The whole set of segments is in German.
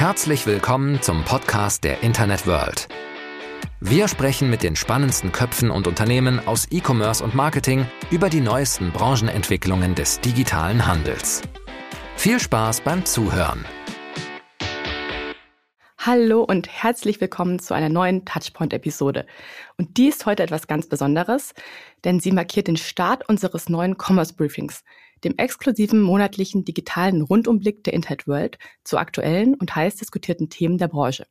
Herzlich willkommen zum Podcast der Internet World. Wir sprechen mit den spannendsten Köpfen und Unternehmen aus E-Commerce und Marketing über die neuesten Branchenentwicklungen des digitalen Handels. Viel Spaß beim Zuhören. Hallo und herzlich willkommen zu einer neuen Touchpoint-Episode. Und die ist heute etwas ganz Besonderes, denn sie markiert den Start unseres neuen Commerce Briefings, dem exklusiven monatlichen digitalen Rundumblick der Internet World zu aktuellen und heiß diskutierten Themen der Branche.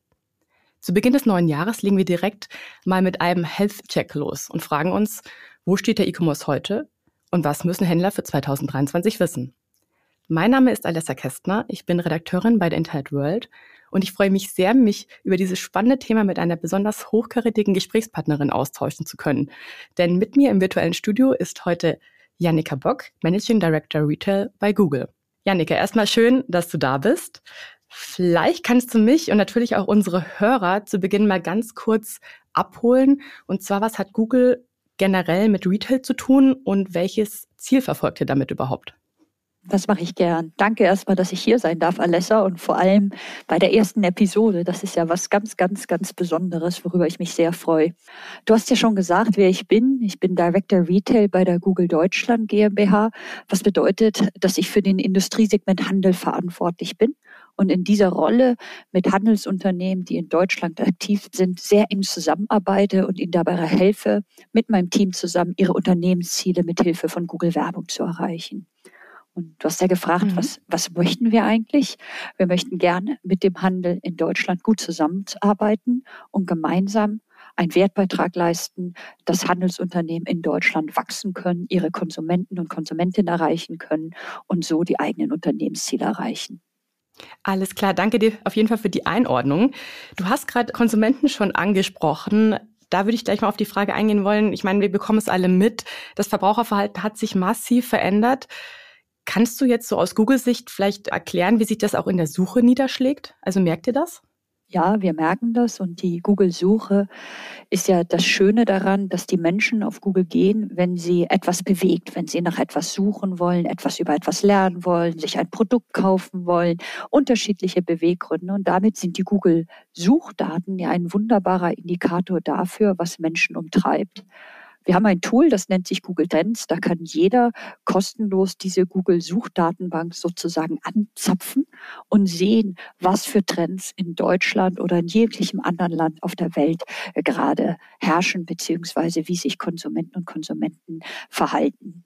Zu Beginn des neuen Jahres legen wir direkt mal mit einem Health Check los und fragen uns, wo steht der E-Commerce heute und was müssen Händler für 2023 wissen? Mein Name ist Alessa Kästner, ich bin Redakteurin bei der Internet World und ich freue mich sehr, mich über dieses spannende Thema mit einer besonders hochkarätigen Gesprächspartnerin austauschen zu können. Denn mit mir im virtuellen Studio ist heute Jannika Bock, Managing Director Retail bei Google. Jannika, erstmal schön, dass du da bist. Vielleicht kannst du mich und natürlich auch unsere Hörer zu Beginn mal ganz kurz abholen. Und zwar, was hat Google generell mit Retail zu tun und welches Ziel verfolgt ihr damit überhaupt? Das mache ich gern. Danke erstmal, dass ich hier sein darf, Alessa, und vor allem bei der ersten Episode. Das ist ja was ganz, ganz, ganz Besonderes, worüber ich mich sehr freue. Du hast ja schon gesagt, wer ich bin. Ich bin Director Retail bei der Google Deutschland GmbH, was bedeutet, dass ich für den Industriesegment Handel verantwortlich bin und in dieser Rolle mit Handelsunternehmen, die in Deutschland aktiv sind, sehr eng zusammenarbeite und ihnen dabei helfe, mit meinem Team zusammen ihre Unternehmensziele mit Hilfe von Google Werbung zu erreichen. Und du hast ja gefragt, mhm. was, was möchten wir eigentlich? Wir möchten gerne mit dem Handel in Deutschland gut zusammenarbeiten und gemeinsam einen Wertbeitrag leisten, dass Handelsunternehmen in Deutschland wachsen können, ihre Konsumenten und Konsumentinnen erreichen können und so die eigenen Unternehmensziele erreichen. Alles klar, danke dir auf jeden Fall für die Einordnung. Du hast gerade Konsumenten schon angesprochen. Da würde ich gleich mal auf die Frage eingehen wollen. Ich meine, wir bekommen es alle mit. Das Verbraucherverhalten hat sich massiv verändert. Kannst du jetzt so aus Google-Sicht vielleicht erklären, wie sich das auch in der Suche niederschlägt? Also merkt ihr das? Ja, wir merken das und die Google-Suche ist ja das Schöne daran, dass die Menschen auf Google gehen, wenn sie etwas bewegt, wenn sie nach etwas suchen wollen, etwas über etwas lernen wollen, sich ein Produkt kaufen wollen, unterschiedliche Beweggründe. Und damit sind die Google-Suchdaten ja ein wunderbarer Indikator dafür, was Menschen umtreibt. Wir haben ein Tool, das nennt sich Google Trends. Da kann jeder kostenlos diese Google Suchdatenbank sozusagen anzapfen und sehen, was für Trends in Deutschland oder in jeglichem anderen Land auf der Welt äh, gerade herrschen, beziehungsweise wie sich Konsumenten und Konsumenten verhalten.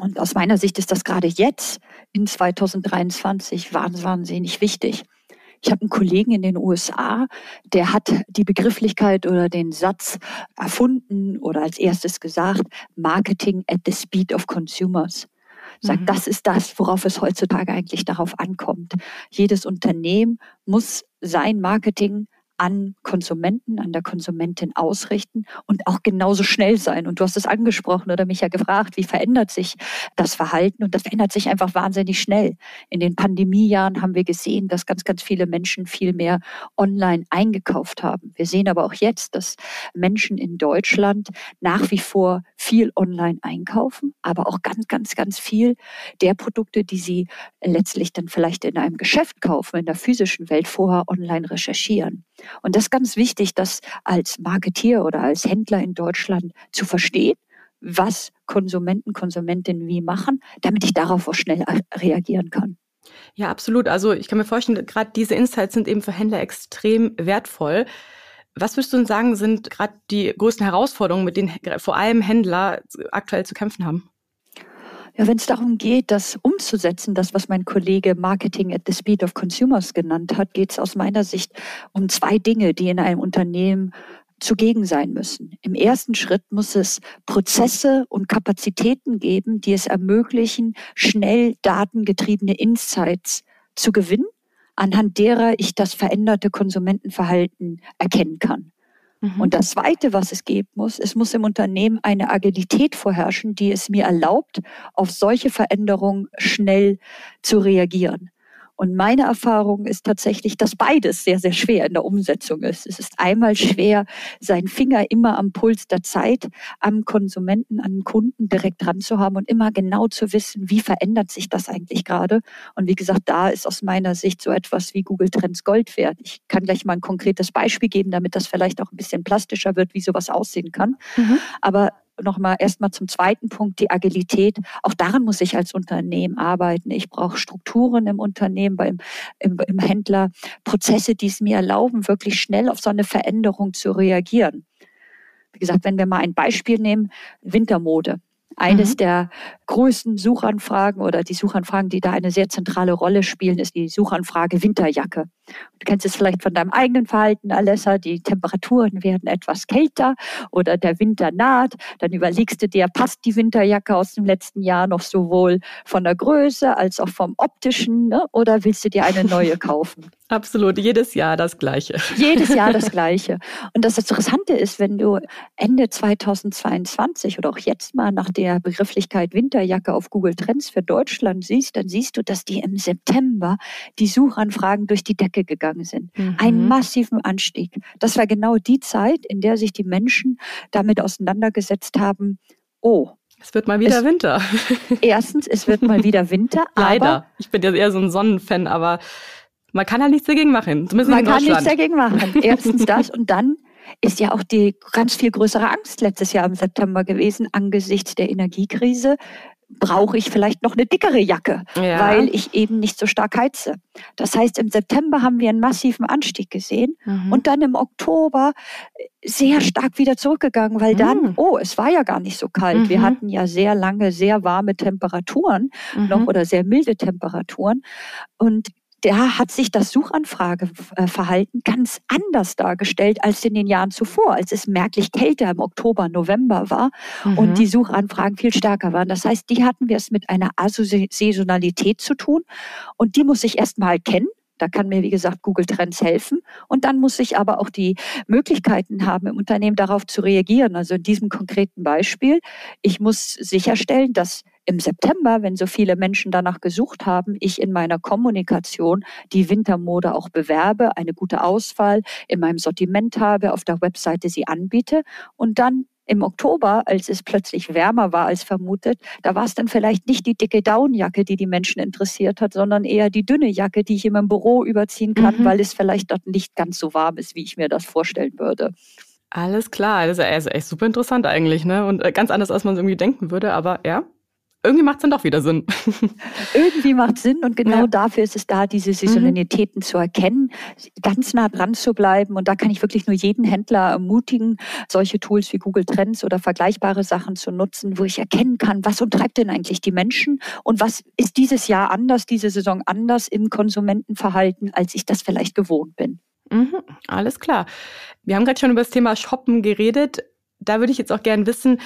Und aus meiner Sicht ist das gerade jetzt in 2023 wahnsinnig wichtig. Ich habe einen Kollegen in den USA, der hat die Begrifflichkeit oder den Satz erfunden oder als erstes gesagt, Marketing at the speed of consumers. Sagt, mhm. das ist das, worauf es heutzutage eigentlich darauf ankommt. Jedes Unternehmen muss sein Marketing an Konsumenten, an der Konsumentin ausrichten und auch genauso schnell sein. Und du hast es angesprochen oder mich ja gefragt, wie verändert sich das Verhalten? Und das verändert sich einfach wahnsinnig schnell. In den Pandemiejahren haben wir gesehen, dass ganz, ganz viele Menschen viel mehr online eingekauft haben. Wir sehen aber auch jetzt, dass Menschen in Deutschland nach wie vor viel online einkaufen, aber auch ganz, ganz, ganz viel der Produkte, die sie letztlich dann vielleicht in einem Geschäft kaufen, in der physischen Welt vorher online recherchieren. Und das ist ganz wichtig, das als Marketier oder als Händler in Deutschland zu verstehen, was Konsumenten, Konsumentinnen wie machen, damit ich darauf auch schnell reagieren kann. Ja, absolut. Also ich kann mir vorstellen, gerade diese Insights sind eben für Händler extrem wertvoll. Was würdest du denn sagen, sind gerade die größten Herausforderungen, mit denen vor allem Händler aktuell zu kämpfen haben? Ja, wenn es darum geht, das umzusetzen, das, was mein Kollege Marketing at the Speed of Consumers genannt hat, geht es aus meiner Sicht um zwei Dinge, die in einem Unternehmen zugegen sein müssen. Im ersten Schritt muss es Prozesse und Kapazitäten geben, die es ermöglichen, schnell datengetriebene Insights zu gewinnen, anhand derer ich das veränderte Konsumentenverhalten erkennen kann. Mhm. Und das Zweite, was es geben muss, es muss im Unternehmen eine Agilität vorherrschen, die es mir erlaubt, auf solche Veränderungen schnell zu reagieren. Und meine Erfahrung ist tatsächlich, dass beides sehr, sehr schwer in der Umsetzung ist. Es ist einmal schwer, seinen Finger immer am Puls der Zeit, am Konsumenten, an den Kunden direkt dran zu haben und immer genau zu wissen, wie verändert sich das eigentlich gerade. Und wie gesagt, da ist aus meiner Sicht so etwas wie Google Trends Gold wert. Ich kann gleich mal ein konkretes Beispiel geben, damit das vielleicht auch ein bisschen plastischer wird, wie sowas aussehen kann. Mhm. Aber nochmal erstmal zum zweiten Punkt, die Agilität. Auch daran muss ich als Unternehmen arbeiten. Ich brauche Strukturen im Unternehmen, beim, im, im Händler, Prozesse, die es mir erlauben, wirklich schnell auf so eine Veränderung zu reagieren. Wie gesagt, wenn wir mal ein Beispiel nehmen, Wintermode. Eines mhm. der größten Suchanfragen oder die Suchanfragen, die da eine sehr zentrale Rolle spielen, ist die Suchanfrage Winterjacke. Du kennst es vielleicht von deinem eigenen Verhalten, Alessa. Die Temperaturen werden etwas kälter oder der Winter naht. Dann überlegst du dir, passt die Winterjacke aus dem letzten Jahr noch sowohl von der Größe als auch vom optischen ne? oder willst du dir eine neue kaufen? Absolut, jedes Jahr das Gleiche. Jedes Jahr das Gleiche. Und das Interessante ist, wenn du Ende 2022 oder auch jetzt mal nach der Begrifflichkeit Winterjacke auf Google Trends für Deutschland siehst, dann siehst du, dass die im September die Suchanfragen durch die Decke gegangen sind. Mhm. Einen massiven Anstieg. Das war genau die Zeit, in der sich die Menschen damit auseinandergesetzt haben, oh, es wird mal wieder es, Winter. Erstens, es wird mal wieder Winter. Leider. ich bin ja eher so ein Sonnenfan, aber man kann halt nichts dagegen machen. Zumindest man kann nichts dagegen machen. Erstens das und dann ist ja auch die ganz viel größere Angst letztes Jahr im September gewesen angesichts der Energiekrise. Brauche ich vielleicht noch eine dickere Jacke, ja. weil ich eben nicht so stark heize. Das heißt, im September haben wir einen massiven Anstieg gesehen mhm. und dann im Oktober sehr stark wieder zurückgegangen, weil dann, mhm. oh, es war ja gar nicht so kalt. Mhm. Wir hatten ja sehr lange sehr warme Temperaturen noch mhm. oder sehr milde Temperaturen. Und da hat sich das Suchanfrageverhalten ganz anders dargestellt als in den Jahren zuvor, als es merklich kälter im Oktober, November war mhm. und die Suchanfragen viel stärker waren. Das heißt, die hatten wir es mit einer Asaisonalität zu tun und die muss ich erstmal kennen. Da kann mir, wie gesagt, Google Trends helfen. Und dann muss ich aber auch die Möglichkeiten haben, im Unternehmen darauf zu reagieren. Also in diesem konkreten Beispiel, ich muss sicherstellen, dass im September, wenn so viele Menschen danach gesucht haben, ich in meiner Kommunikation die Wintermode auch bewerbe, eine gute Auswahl in meinem Sortiment habe, auf der Webseite sie anbiete und dann im Oktober, als es plötzlich wärmer war als vermutet, da war es dann vielleicht nicht die dicke Downjacke, die die Menschen interessiert hat, sondern eher die dünne Jacke, die ich in meinem Büro überziehen kann, mhm. weil es vielleicht dort nicht ganz so warm ist, wie ich mir das vorstellen würde. Alles klar, das ist echt super interessant eigentlich, ne? Und äh, ganz anders, als man es irgendwie denken würde, aber ja, irgendwie macht es dann doch wieder Sinn. irgendwie macht Sinn und genau ja. dafür ist es da, diese Saisonalitäten mhm. zu erkennen, ganz nah dran zu bleiben. Und da kann ich wirklich nur jeden Händler ermutigen, solche Tools wie Google Trends oder vergleichbare Sachen zu nutzen, wo ich erkennen kann, was umtreibt denn eigentlich die Menschen und was ist dieses Jahr anders, diese Saison anders im Konsumentenverhalten, als ich das vielleicht gewohnt bin. Mhm, alles klar. Wir haben gerade schon über das Thema Shoppen geredet. Da würde ich jetzt auch gerne wissen,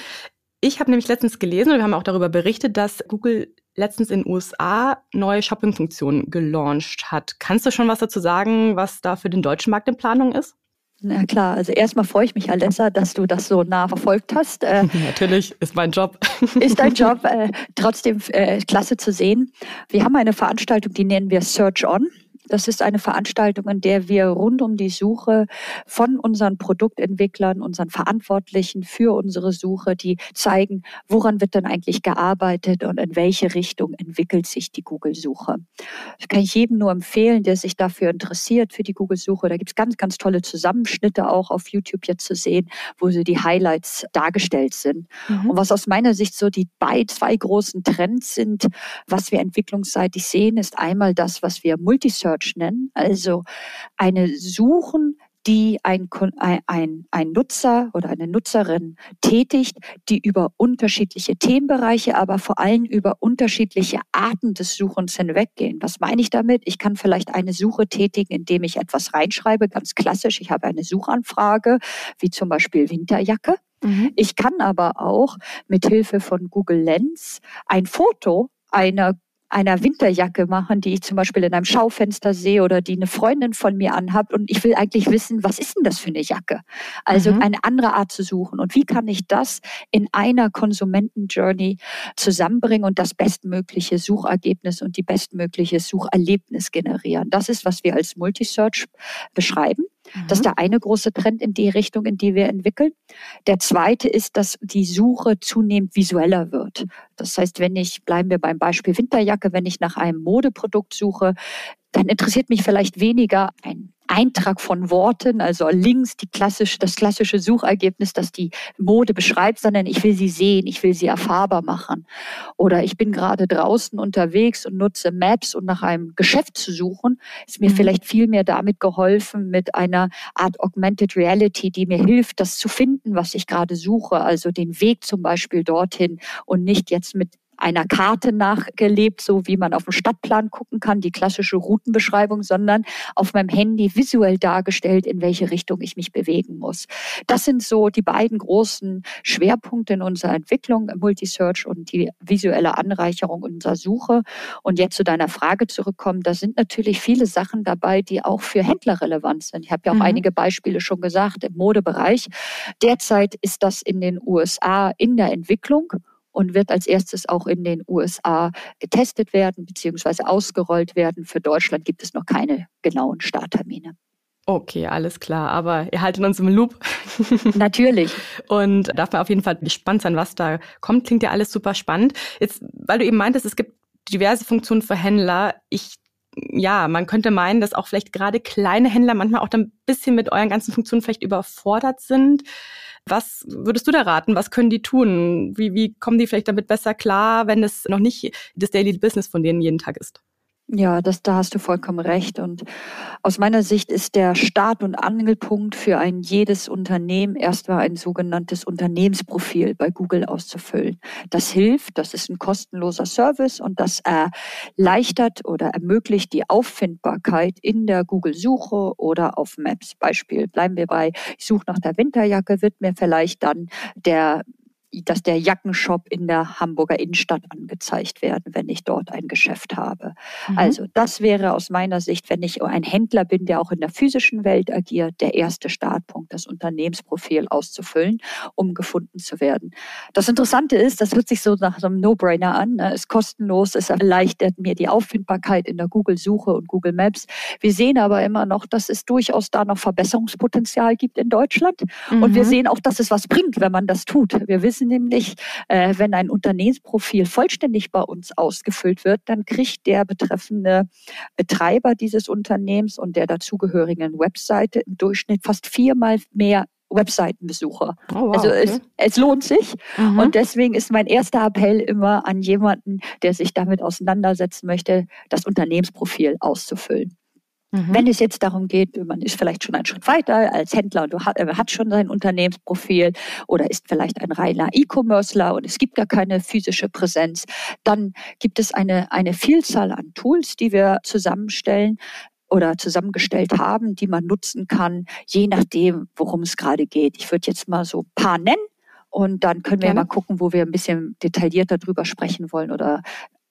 ich habe nämlich letztens gelesen und wir haben auch darüber berichtet, dass Google letztens in den USA neue Shopping-Funktionen gelauncht hat. Kannst du schon was dazu sagen, was da für den deutschen Markt in Planung ist? Na klar, also erstmal freue ich mich, Alessa, dass du das so nah verfolgt hast. Äh, Natürlich, ist mein Job. ist dein Job, äh, trotzdem äh, klasse zu sehen. Wir haben eine Veranstaltung, die nennen wir Search On. Das ist eine Veranstaltung, in der wir rund um die Suche von unseren Produktentwicklern, unseren Verantwortlichen für unsere Suche, die zeigen, woran wird denn eigentlich gearbeitet und in welche Richtung entwickelt sich die Google-Suche. Das kann ich jedem nur empfehlen, der sich dafür interessiert, für die Google-Suche. Da gibt es ganz, ganz tolle Zusammenschnitte auch auf YouTube jetzt zu sehen, wo so die Highlights dargestellt sind. Mhm. Und was aus meiner Sicht so die bei zwei großen Trends sind, was wir entwicklungsseitig sehen, ist einmal das, was wir Multisearch Search nennen, also eine Suchen, die ein, ein, ein Nutzer oder eine Nutzerin tätigt, die über unterschiedliche Themenbereiche, aber vor allem über unterschiedliche Arten des Suchens hinweggehen. Was meine ich damit? Ich kann vielleicht eine Suche tätigen, indem ich etwas reinschreibe, ganz klassisch. Ich habe eine Suchanfrage, wie zum Beispiel Winterjacke. Mhm. Ich kann aber auch mit Hilfe von Google Lens ein Foto einer einer Winterjacke machen, die ich zum Beispiel in einem Schaufenster sehe oder die eine Freundin von mir anhat. Und ich will eigentlich wissen, was ist denn das für eine Jacke? Also mhm. eine andere Art zu suchen. Und wie kann ich das in einer Konsumenten-Journey zusammenbringen und das bestmögliche Suchergebnis und die bestmögliche Sucherlebnis generieren? Das ist, was wir als Multisearch beschreiben. Das ist mhm. der eine große Trend in die Richtung, in die wir entwickeln. Der zweite ist, dass die Suche zunehmend visueller wird. Das heißt, wenn ich, bleiben wir beim Beispiel Winterjacke, wenn ich nach einem Modeprodukt suche, dann interessiert mich vielleicht weniger ein Eintrag von Worten, also links die klassische, das klassische Suchergebnis, das die Mode beschreibt, sondern ich will sie sehen, ich will sie erfahrbar machen. Oder ich bin gerade draußen unterwegs und nutze Maps, um nach einem Geschäft zu suchen, ist mir mhm. vielleicht viel mehr damit geholfen mit einer Art Augmented Reality, die mir hilft, das zu finden, was ich gerade suche, also den Weg zum Beispiel dorthin und nicht jetzt mit einer Karte nachgelebt, so wie man auf dem Stadtplan gucken kann, die klassische Routenbeschreibung, sondern auf meinem Handy visuell dargestellt, in welche Richtung ich mich bewegen muss. Das sind so die beiden großen Schwerpunkte in unserer Entwicklung, Multisearch und die visuelle Anreicherung unserer Suche. Und jetzt zu deiner Frage zurückkommen, da sind natürlich viele Sachen dabei, die auch für Händler relevant sind. Ich habe ja auch mhm. einige Beispiele schon gesagt im Modebereich. Derzeit ist das in den USA in der Entwicklung und wird als erstes auch in den USA getestet werden bzw. ausgerollt werden. Für Deutschland gibt es noch keine genauen Starttermine. Okay, alles klar. Aber ihr haltet uns im Loop. Natürlich. Und darf man auf jeden Fall gespannt sein, was da kommt. Klingt ja alles super spannend. Jetzt, weil du eben meintest, es gibt diverse Funktionen für Händler. Ich ja, man könnte meinen, dass auch vielleicht gerade kleine Händler manchmal auch dann ein bisschen mit euren ganzen Funktionen vielleicht überfordert sind. Was würdest du da raten? Was können die tun? Wie, wie kommen die vielleicht damit besser klar, wenn es noch nicht das Daily Business von denen jeden Tag ist? Ja, das, da hast du vollkommen recht. Und aus meiner Sicht ist der Start- und Angelpunkt für ein jedes Unternehmen erstmal ein sogenanntes Unternehmensprofil bei Google auszufüllen. Das hilft, das ist ein kostenloser Service und das erleichtert oder ermöglicht die Auffindbarkeit in der Google-Suche oder auf Maps. Beispiel, bleiben wir bei, ich suche nach der Winterjacke, wird mir vielleicht dann der dass der Jackenshop in der Hamburger Innenstadt angezeigt werden, wenn ich dort ein Geschäft habe. Mhm. Also das wäre aus meiner Sicht, wenn ich ein Händler bin, der auch in der physischen Welt agiert, der erste Startpunkt, das Unternehmensprofil auszufüllen, um gefunden zu werden. Das Interessante ist, das hört sich so nach so einem No-Brainer an, ne? ist kostenlos, es erleichtert mir die Auffindbarkeit in der Google-Suche und Google Maps. Wir sehen aber immer noch, dass es durchaus da noch Verbesserungspotenzial gibt in Deutschland. Mhm. Und wir mhm. sehen auch, dass es was bringt, wenn man das tut. Wir wissen, wissen nämlich, äh, wenn ein Unternehmensprofil vollständig bei uns ausgefüllt wird, dann kriegt der betreffende Betreiber dieses Unternehmens und der dazugehörigen Webseite im Durchschnitt fast viermal mehr Webseitenbesucher. Oh, wow, also es, okay. es, lohnt sich. Mhm. Und deswegen ist mein erster Appell immer an jemanden, der sich damit auseinandersetzen möchte, das Unternehmensprofil auszufüllen. Mhm. Wenn es jetzt darum geht, man ist vielleicht schon einen Schritt weiter als Händler und hat, hat schon sein Unternehmensprofil oder ist vielleicht ein reiner E-Commercer und es gibt gar keine physische Präsenz, dann gibt es eine, eine Vielzahl an Tools, die wir zusammenstellen oder zusammengestellt haben, die man nutzen kann, je nachdem, worum es gerade geht. Ich würde jetzt mal so ein paar nennen. Und dann können wir Gerne. mal gucken, wo wir ein bisschen detaillierter drüber sprechen wollen oder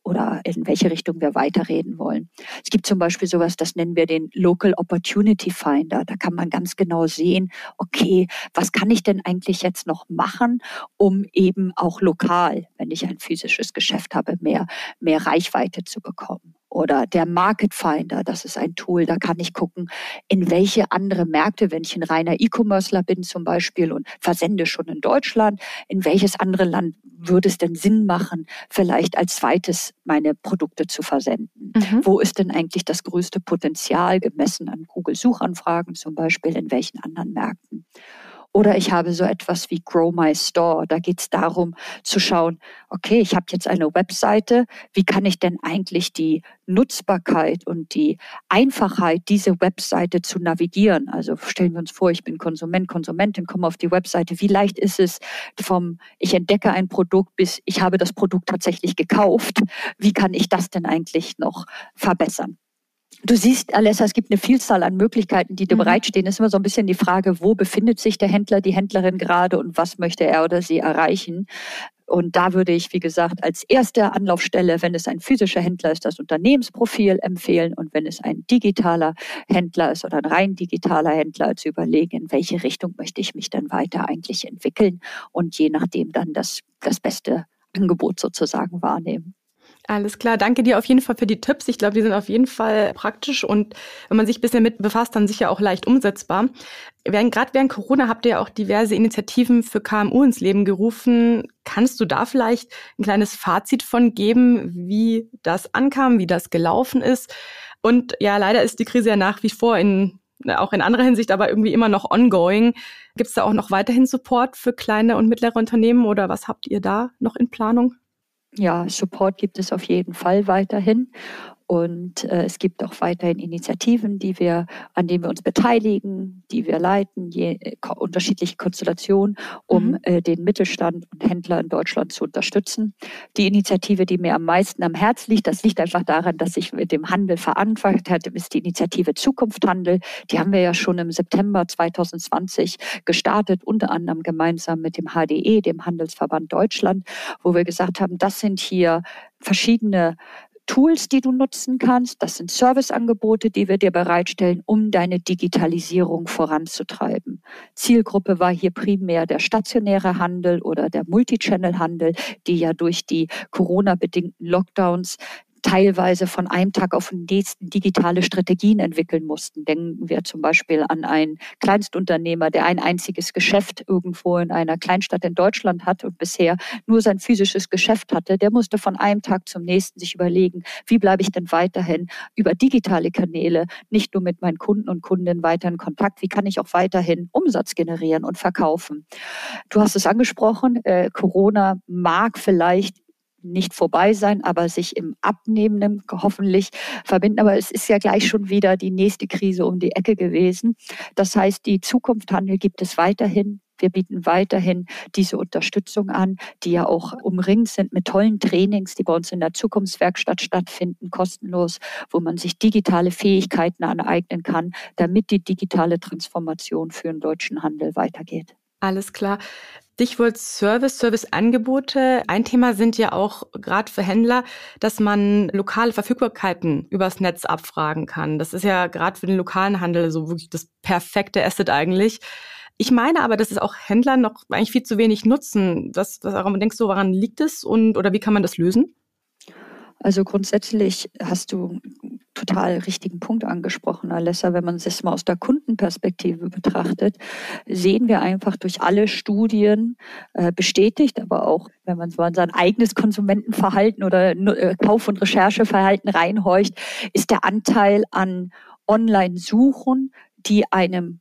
oder in welche Richtung wir weiterreden wollen. Es gibt zum Beispiel sowas, das nennen wir den Local Opportunity Finder. Da kann man ganz genau sehen, okay, was kann ich denn eigentlich jetzt noch machen, um eben auch lokal, wenn ich ein physisches Geschäft habe, mehr, mehr Reichweite zu bekommen oder der Market Finder, das ist ein Tool, da kann ich gucken, in welche andere Märkte, wenn ich ein reiner E-Commercer bin zum Beispiel und versende schon in Deutschland, in welches andere Land würde es denn Sinn machen, vielleicht als zweites meine Produkte zu versenden? Mhm. Wo ist denn eigentlich das größte Potenzial gemessen an Google-Suchanfragen zum Beispiel, in welchen anderen Märkten? Oder ich habe so etwas wie Grow My Store. Da geht es darum zu schauen, okay, ich habe jetzt eine Webseite. Wie kann ich denn eigentlich die Nutzbarkeit und die Einfachheit, diese Webseite zu navigieren? Also stellen wir uns vor, ich bin Konsument, Konsumentin, komme auf die Webseite. Wie leicht ist es vom, ich entdecke ein Produkt bis ich habe das Produkt tatsächlich gekauft? Wie kann ich das denn eigentlich noch verbessern? Du siehst, Alessa, es gibt eine Vielzahl an Möglichkeiten, die dir mhm. bereitstehen. Es ist immer so ein bisschen die Frage, wo befindet sich der Händler, die Händlerin gerade und was möchte er oder sie erreichen. Und da würde ich, wie gesagt, als erste Anlaufstelle, wenn es ein physischer Händler ist, das Unternehmensprofil empfehlen und wenn es ein digitaler Händler ist oder ein rein digitaler Händler, zu überlegen, in welche Richtung möchte ich mich dann weiter eigentlich entwickeln und je nachdem dann das, das beste Angebot sozusagen wahrnehmen. Alles klar, danke dir auf jeden Fall für die Tipps. Ich glaube, die sind auf jeden Fall praktisch und wenn man sich ein bisschen mit befasst, dann sicher auch leicht umsetzbar. Während, gerade während Corona habt ihr ja auch diverse Initiativen für KMU ins Leben gerufen. Kannst du da vielleicht ein kleines Fazit von geben, wie das ankam, wie das gelaufen ist? Und ja, leider ist die Krise ja nach wie vor in auch in anderer Hinsicht, aber irgendwie immer noch ongoing. Gibt es da auch noch weiterhin Support für kleine und mittlere Unternehmen oder was habt ihr da noch in Planung? Ja, Support gibt es auf jeden Fall weiterhin. Und äh, es gibt auch weiterhin Initiativen, die wir, an denen wir uns beteiligen, die wir leiten, je, äh, unterschiedliche Konstellationen, um mhm. äh, den Mittelstand und Händler in Deutschland zu unterstützen. Die Initiative, die mir am meisten am Herz liegt, das liegt einfach daran, dass ich mit dem Handel verantwortet hatte, ist die Initiative Zukunft Handel. Die haben wir ja schon im September 2020 gestartet, unter anderem gemeinsam mit dem HDE, dem Handelsverband Deutschland, wo wir gesagt haben, das sind hier verschiedene Tools, die du nutzen kannst. Das sind Serviceangebote, die wir dir bereitstellen, um deine Digitalisierung voranzutreiben. Zielgruppe war hier primär der stationäre Handel oder der Multichannel-Handel, die ja durch die Corona-bedingten Lockdowns teilweise von einem Tag auf den nächsten digitale Strategien entwickeln mussten. Denken wir zum Beispiel an einen Kleinstunternehmer, der ein einziges Geschäft irgendwo in einer Kleinstadt in Deutschland hat und bisher nur sein physisches Geschäft hatte. Der musste von einem Tag zum nächsten sich überlegen, wie bleibe ich denn weiterhin über digitale Kanäle nicht nur mit meinen Kunden und Kundinnen weiter in Kontakt, wie kann ich auch weiterhin Umsatz generieren und verkaufen. Du hast es angesprochen, äh, Corona mag vielleicht nicht vorbei sein, aber sich im Abnehmenden hoffentlich verbinden. Aber es ist ja gleich schon wieder die nächste Krise um die Ecke gewesen. Das heißt, die Zukunft Handel gibt es weiterhin. Wir bieten weiterhin diese Unterstützung an, die ja auch umringt sind mit tollen Trainings, die bei uns in der Zukunftswerkstatt stattfinden, kostenlos, wo man sich digitale Fähigkeiten aneignen kann, damit die digitale Transformation für den deutschen Handel weitergeht. Alles klar. Stichwort Service, Serviceangebote. Ein Thema sind ja auch gerade für Händler, dass man lokale Verfügbarkeiten übers Netz abfragen kann. Das ist ja gerade für den lokalen Handel so wirklich das perfekte Asset eigentlich. Ich meine aber, dass es auch Händler noch eigentlich viel zu wenig nutzen. Was, was denkst du, woran liegt es und oder wie kann man das lösen? Also grundsätzlich hast du total richtigen Punkt angesprochen, Alessa. Wenn man es mal aus der Kundenperspektive betrachtet, sehen wir einfach durch alle Studien äh, bestätigt, aber auch wenn man so an sein eigenes Konsumentenverhalten oder äh, Kauf- und Rechercheverhalten reinhorcht, ist der Anteil an Online-Suchen, die einem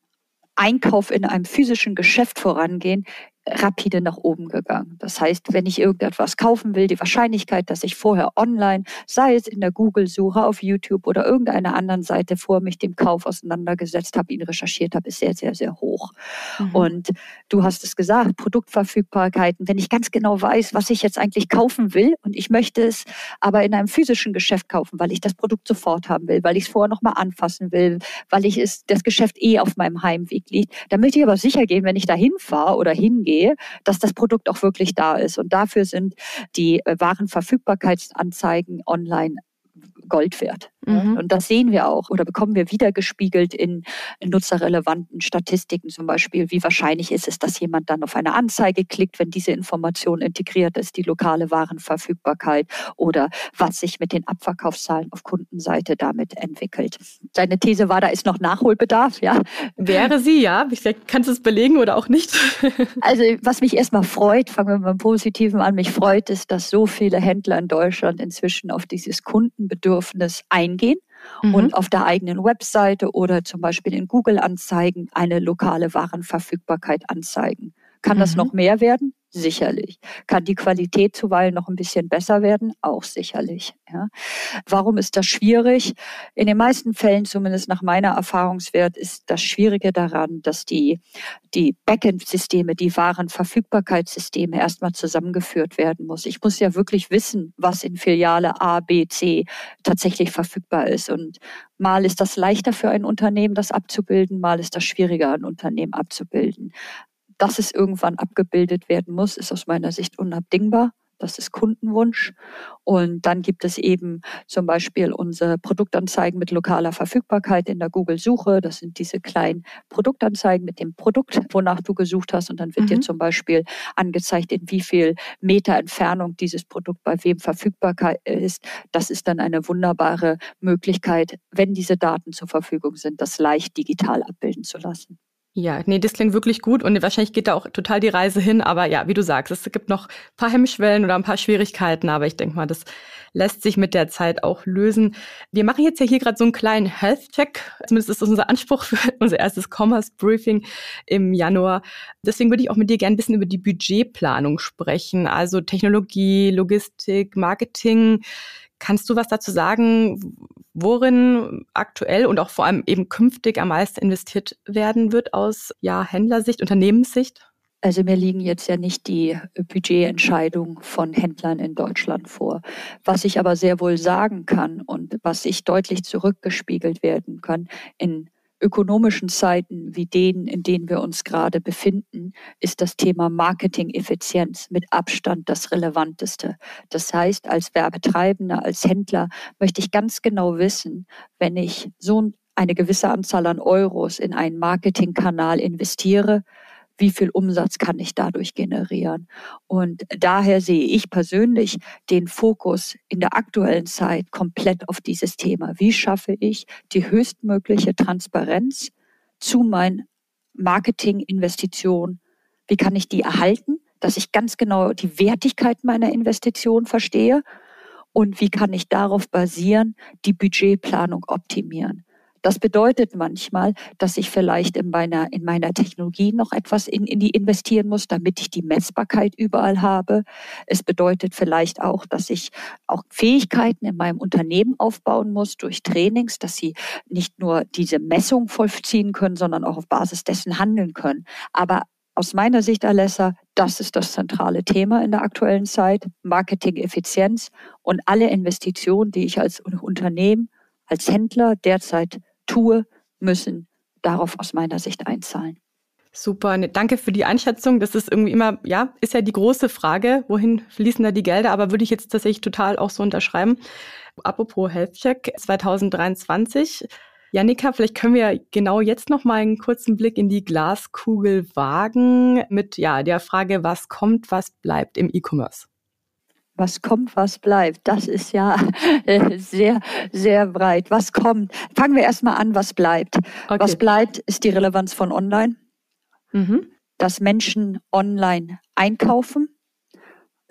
Einkauf in einem physischen Geschäft vorangehen, rapide nach oben gegangen. Das heißt, wenn ich irgendetwas kaufen will, die Wahrscheinlichkeit, dass ich vorher online, sei es in der Google-Suche auf YouTube oder irgendeiner anderen Seite vor mich dem Kauf auseinandergesetzt habe, ihn recherchiert habe, ist sehr, sehr, sehr hoch. Mhm. Und du hast es gesagt, Produktverfügbarkeiten. Wenn ich ganz genau weiß, was ich jetzt eigentlich kaufen will und ich möchte es aber in einem physischen Geschäft kaufen, weil ich das Produkt sofort haben will, weil ich es vorher nochmal anfassen will, weil ich es, das Geschäft eh auf meinem Heimweg liegt, dann möchte ich aber sicher gehen, wenn ich da hinfahre oder hingehe, sehe, dass das Produkt auch wirklich da ist. Und dafür sind die äh, Warenverfügbarkeitsanzeigen online Gold wert. Mhm. Und das sehen wir auch oder bekommen wir wiedergespiegelt in, in nutzerrelevanten Statistiken, zum Beispiel, wie wahrscheinlich ist es, dass jemand dann auf eine Anzeige klickt, wenn diese Information integriert ist, die lokale Warenverfügbarkeit oder was sich mit den Abverkaufszahlen auf Kundenseite damit entwickelt. Deine These war, da ist noch Nachholbedarf, ja? Wäre sie, ja. Vielleicht kannst du es belegen oder auch nicht. also, was mich erstmal freut, fangen wir mit dem Positiven an, mich freut es, dass so viele Händler in Deutschland inzwischen auf dieses Kundenbedürfnis eingehen eingehen mhm. und auf der eigenen Webseite oder zum Beispiel in Google-Anzeigen eine lokale Warenverfügbarkeit anzeigen. Kann mhm. das noch mehr werden? Sicherlich. Kann die Qualität zuweilen noch ein bisschen besser werden? Auch sicherlich. Ja. Warum ist das schwierig? In den meisten Fällen, zumindest nach meiner Erfahrungswert, ist das Schwierige daran, dass die, die Backend-Systeme, die Warenverfügbarkeitssysteme erstmal zusammengeführt werden muss. Ich muss ja wirklich wissen, was in Filiale A, B, C tatsächlich verfügbar ist. Und mal ist das leichter für ein Unternehmen, das abzubilden, mal ist das schwieriger, ein Unternehmen abzubilden dass es irgendwann abgebildet werden muss, ist aus meiner Sicht unabdingbar. Das ist Kundenwunsch. Und dann gibt es eben zum Beispiel unsere Produktanzeigen mit lokaler Verfügbarkeit in der Google-Suche. Das sind diese kleinen Produktanzeigen mit dem Produkt, wonach du gesucht hast. Und dann wird mhm. dir zum Beispiel angezeigt, in wie viel Meter Entfernung dieses Produkt bei wem verfügbar ist. Das ist dann eine wunderbare Möglichkeit, wenn diese Daten zur Verfügung sind, das leicht digital abbilden zu lassen. Ja, nee, das klingt wirklich gut und wahrscheinlich geht da auch total die Reise hin. Aber ja, wie du sagst, es gibt noch ein paar Hemmschwellen oder ein paar Schwierigkeiten, aber ich denke mal, das lässt sich mit der Zeit auch lösen. Wir machen jetzt ja hier gerade so einen kleinen Health-Check. Zumindest ist das unser Anspruch für unser erstes Commerce-Briefing im Januar. Deswegen würde ich auch mit dir gerne ein bisschen über die Budgetplanung sprechen, also Technologie, Logistik, Marketing. Kannst du was dazu sagen, worin aktuell und auch vor allem eben künftig am meisten investiert werden wird aus ja, Händlersicht, Unternehmenssicht? Also mir liegen jetzt ja nicht die Budgetentscheidungen von Händlern in Deutschland vor. Was ich aber sehr wohl sagen kann und was ich deutlich zurückgespiegelt werden kann in ökonomischen Zeiten wie denen, in denen wir uns gerade befinden, ist das Thema Marketing-Effizienz mit Abstand das Relevanteste. Das heißt, als Werbetreibender, als Händler möchte ich ganz genau wissen, wenn ich so eine gewisse Anzahl an Euros in einen Marketingkanal investiere, wie viel Umsatz kann ich dadurch generieren. Und daher sehe ich persönlich den Fokus in der aktuellen Zeit komplett auf dieses Thema. Wie schaffe ich die höchstmögliche Transparenz zu meinen Marketinginvestitionen? Wie kann ich die erhalten, dass ich ganz genau die Wertigkeit meiner Investition verstehe? Und wie kann ich darauf basieren, die Budgetplanung optimieren? Das bedeutet manchmal, dass ich vielleicht in meiner, in meiner Technologie noch etwas in, in die investieren muss, damit ich die Messbarkeit überall habe. Es bedeutet vielleicht auch, dass ich auch Fähigkeiten in meinem Unternehmen aufbauen muss durch Trainings, dass sie nicht nur diese Messung vollziehen können, sondern auch auf Basis dessen handeln können. Aber aus meiner Sicht, Alessa, das ist das zentrale Thema in der aktuellen Zeit. Marketing-Effizienz und alle Investitionen, die ich als Unternehmen, als Händler derzeit tue, müssen darauf aus meiner Sicht einzahlen. Super, ne, danke für die Einschätzung. Das ist irgendwie immer, ja, ist ja die große Frage, wohin fließen da die Gelder, aber würde ich jetzt tatsächlich total auch so unterschreiben. Apropos Health Check 2023. Janika, vielleicht können wir genau jetzt noch mal einen kurzen Blick in die Glaskugel wagen mit ja, der Frage, was kommt, was bleibt im E-Commerce was kommt, was bleibt. Das ist ja äh, sehr, sehr breit. Was kommt? Fangen wir erstmal an, was bleibt. Okay. Was bleibt, ist die Relevanz von Online. Mhm. Dass Menschen online einkaufen,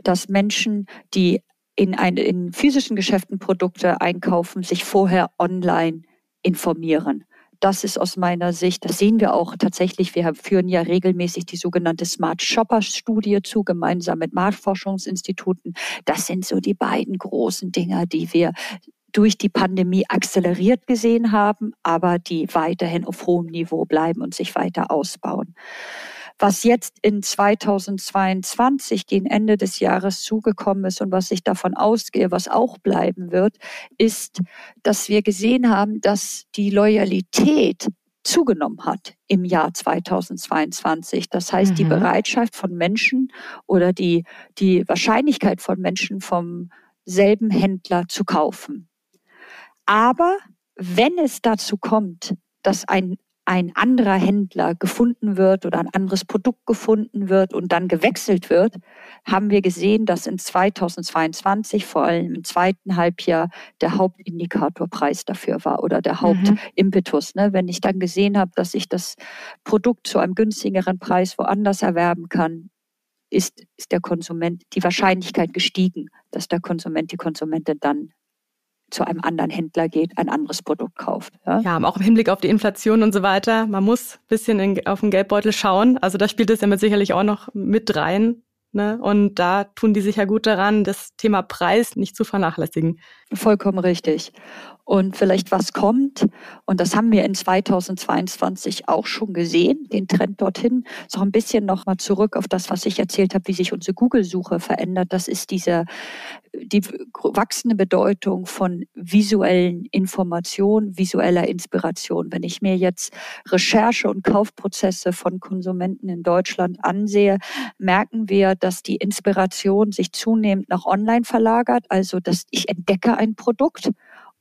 dass Menschen, die in, ein, in physischen Geschäften Produkte einkaufen, sich vorher online informieren. Das ist aus meiner Sicht, das sehen wir auch tatsächlich. Wir führen ja regelmäßig die sogenannte Smart Shopper Studie zu, gemeinsam mit Marktforschungsinstituten. Das sind so die beiden großen Dinger, die wir durch die Pandemie akzeleriert gesehen haben, aber die weiterhin auf hohem Niveau bleiben und sich weiter ausbauen. Was jetzt in 2022 gegen Ende des Jahres zugekommen ist und was ich davon ausgehe, was auch bleiben wird, ist, dass wir gesehen haben, dass die Loyalität zugenommen hat im Jahr 2022. Das heißt, mhm. die Bereitschaft von Menschen oder die, die Wahrscheinlichkeit von Menschen vom selben Händler zu kaufen. Aber wenn es dazu kommt, dass ein ein anderer Händler gefunden wird oder ein anderes Produkt gefunden wird und dann gewechselt wird, haben wir gesehen, dass in 2022 vor allem im zweiten Halbjahr der Hauptindikatorpreis dafür war oder der mhm. Hauptimpetus. Ne? Wenn ich dann gesehen habe, dass ich das Produkt zu einem günstigeren Preis woanders erwerben kann, ist, ist der Konsument die Wahrscheinlichkeit gestiegen, dass der Konsument, die Konsumentin dann zu einem anderen Händler geht, ein anderes Produkt kauft. Ja, ja auch im Hinblick auf die Inflation und so weiter. Man muss ein bisschen in, auf den Geldbeutel schauen. Also da spielt es ja mit sicherlich auch noch mit rein. Ne? Und da tun die sich ja gut daran, das Thema Preis nicht zu vernachlässigen. Vollkommen richtig. und vielleicht was kommt. Und das haben wir in 2022 auch schon gesehen, den Trend dorthin. So ein bisschen nochmal zurück auf das, was ich erzählt habe, wie sich unsere Google-Suche verändert. Das ist diese, die wachsende Bedeutung von visuellen Informationen, visueller Inspiration. Wenn ich mir jetzt Recherche- und Kaufprozesse von Konsumenten in Deutschland ansehe, merken wir, dass die Inspiration sich zunehmend nach online verlagert. Also, dass ich entdecke ein Produkt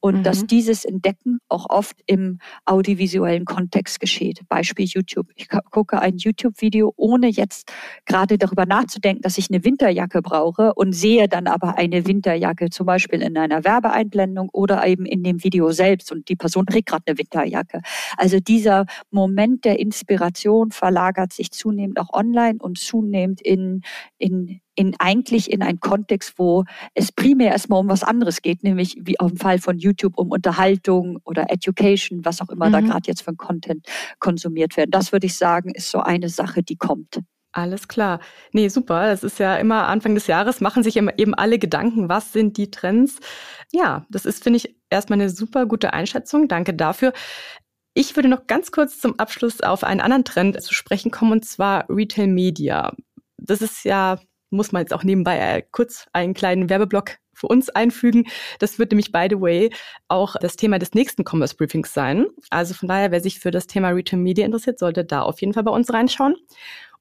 und mhm. dass dieses Entdecken auch oft im audiovisuellen Kontext geschieht. Beispiel YouTube. Ich gucke ein YouTube-Video, ohne jetzt gerade darüber nachzudenken, dass ich eine Winterjacke brauche und sehe dann aber eine Winterjacke zum Beispiel in einer Werbeeinblendung oder eben in dem Video selbst und die Person trägt gerade eine Winterjacke. Also dieser Moment der Inspiration verlagert sich zunehmend auch online und zunehmend in, in in eigentlich in einen Kontext, wo es primär erstmal um was anderes geht, nämlich wie auf dem Fall von YouTube um Unterhaltung oder Education, was auch immer mhm. da gerade jetzt für ein Content konsumiert werden. Das würde ich sagen, ist so eine Sache, die kommt. Alles klar. Nee, super. Das ist ja immer Anfang des Jahres, machen sich eben alle Gedanken, was sind die Trends. Ja, das ist, finde ich, erstmal eine super gute Einschätzung. Danke dafür. Ich würde noch ganz kurz zum Abschluss auf einen anderen Trend zu sprechen kommen, und zwar Retail Media. Das ist ja muss man jetzt auch nebenbei äh, kurz einen kleinen Werbeblock für uns einfügen. Das wird nämlich, by the way, auch das Thema des nächsten Commerce Briefings sein. Also von daher, wer sich für das Thema Retail Media interessiert, sollte da auf jeden Fall bei uns reinschauen.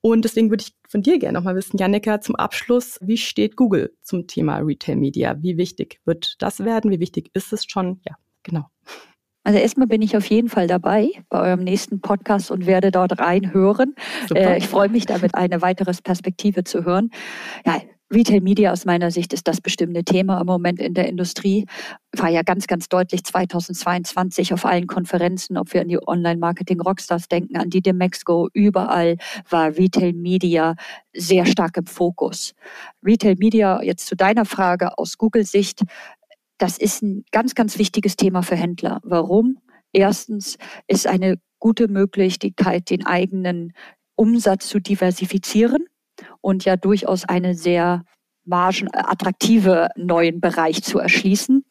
Und deswegen würde ich von dir gerne nochmal wissen, Jannika, zum Abschluss, wie steht Google zum Thema Retail Media? Wie wichtig wird das werden? Wie wichtig ist es schon? Ja, genau. Also erstmal bin ich auf jeden Fall dabei bei eurem nächsten Podcast und werde dort reinhören. Äh, ich freue mich damit, eine weitere Perspektive zu hören. Ja, Retail Media aus meiner Sicht ist das bestimmte Thema im Moment in der Industrie. War ja ganz, ganz deutlich 2022 auf allen Konferenzen, ob wir an die Online-Marketing Rockstars denken, an die Demexco, überall war Retail Media sehr stark im Fokus. Retail Media, jetzt zu deiner Frage aus Google-Sicht, das ist ein ganz, ganz wichtiges Thema für Händler. Warum? Erstens ist eine gute Möglichkeit, den eigenen Umsatz zu diversifizieren und ja durchaus eine sehr margenattraktive neuen Bereich zu erschließen.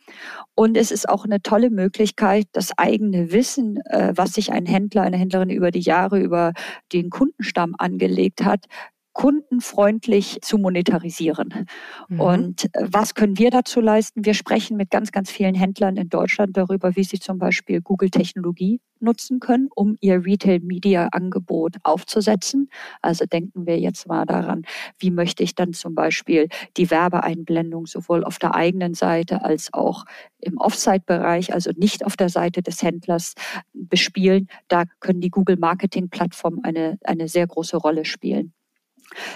Und es ist auch eine tolle Möglichkeit, das eigene Wissen, äh, was sich ein Händler, eine Händlerin über die Jahre über den Kundenstamm angelegt hat, kundenfreundlich zu monetarisieren. Mhm. Und äh, was können wir dazu leisten? Wir sprechen mit ganz, ganz vielen Händlern in Deutschland darüber, wie sie zum Beispiel Google-Technologie nutzen können, um ihr Retail-Media-Angebot aufzusetzen. Also denken wir jetzt mal daran, wie möchte ich dann zum Beispiel die Werbeeinblendung sowohl auf der eigenen Seite als auch im Offsite-Bereich, also nicht auf der Seite des Händlers bespielen. Da können die Google-Marketing-Plattformen eine, eine sehr große Rolle spielen.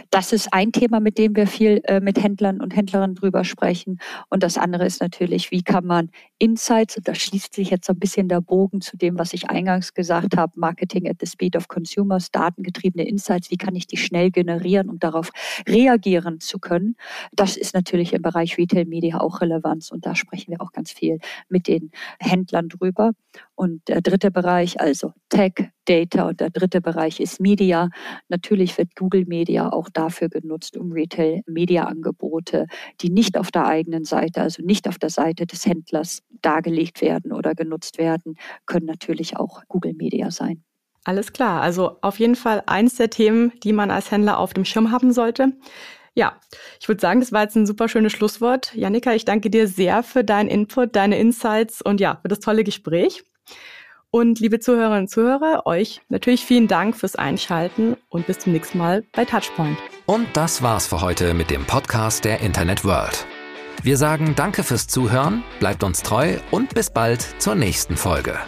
Das ist ein Thema, mit dem wir viel äh, mit Händlern und Händlerinnen drüber sprechen. Und das andere ist natürlich, wie kann man Insights, und da schließt sich jetzt so ein bisschen der Bogen zu dem, was ich eingangs gesagt habe, Marketing at the Speed of Consumers, datengetriebene Insights, wie kann ich die schnell generieren und darauf reagieren zu können. Das ist natürlich im Bereich Retail Media auch Relevanz und da sprechen wir auch ganz viel mit den Händlern drüber. Und der dritte Bereich, also Tech, Data und der dritte Bereich ist Media. Natürlich wird Google Media auch dafür genutzt, um Retail-Media-Angebote, die nicht auf der eigenen Seite, also nicht auf der Seite des Händlers dargelegt werden oder genutzt werden, können natürlich auch Google Media sein. Alles klar. Also auf jeden Fall eins der Themen, die man als Händler auf dem Schirm haben sollte. Ja, ich würde sagen, das war jetzt ein super schönes Schlusswort. Janika, ich danke dir sehr für deinen Input, deine Insights und ja, für das tolle Gespräch. Und liebe Zuhörerinnen und Zuhörer, euch natürlich vielen Dank fürs Einschalten und bis zum nächsten Mal bei Touchpoint. Und das war's für heute mit dem Podcast der Internet World. Wir sagen Danke fürs Zuhören, bleibt uns treu und bis bald zur nächsten Folge.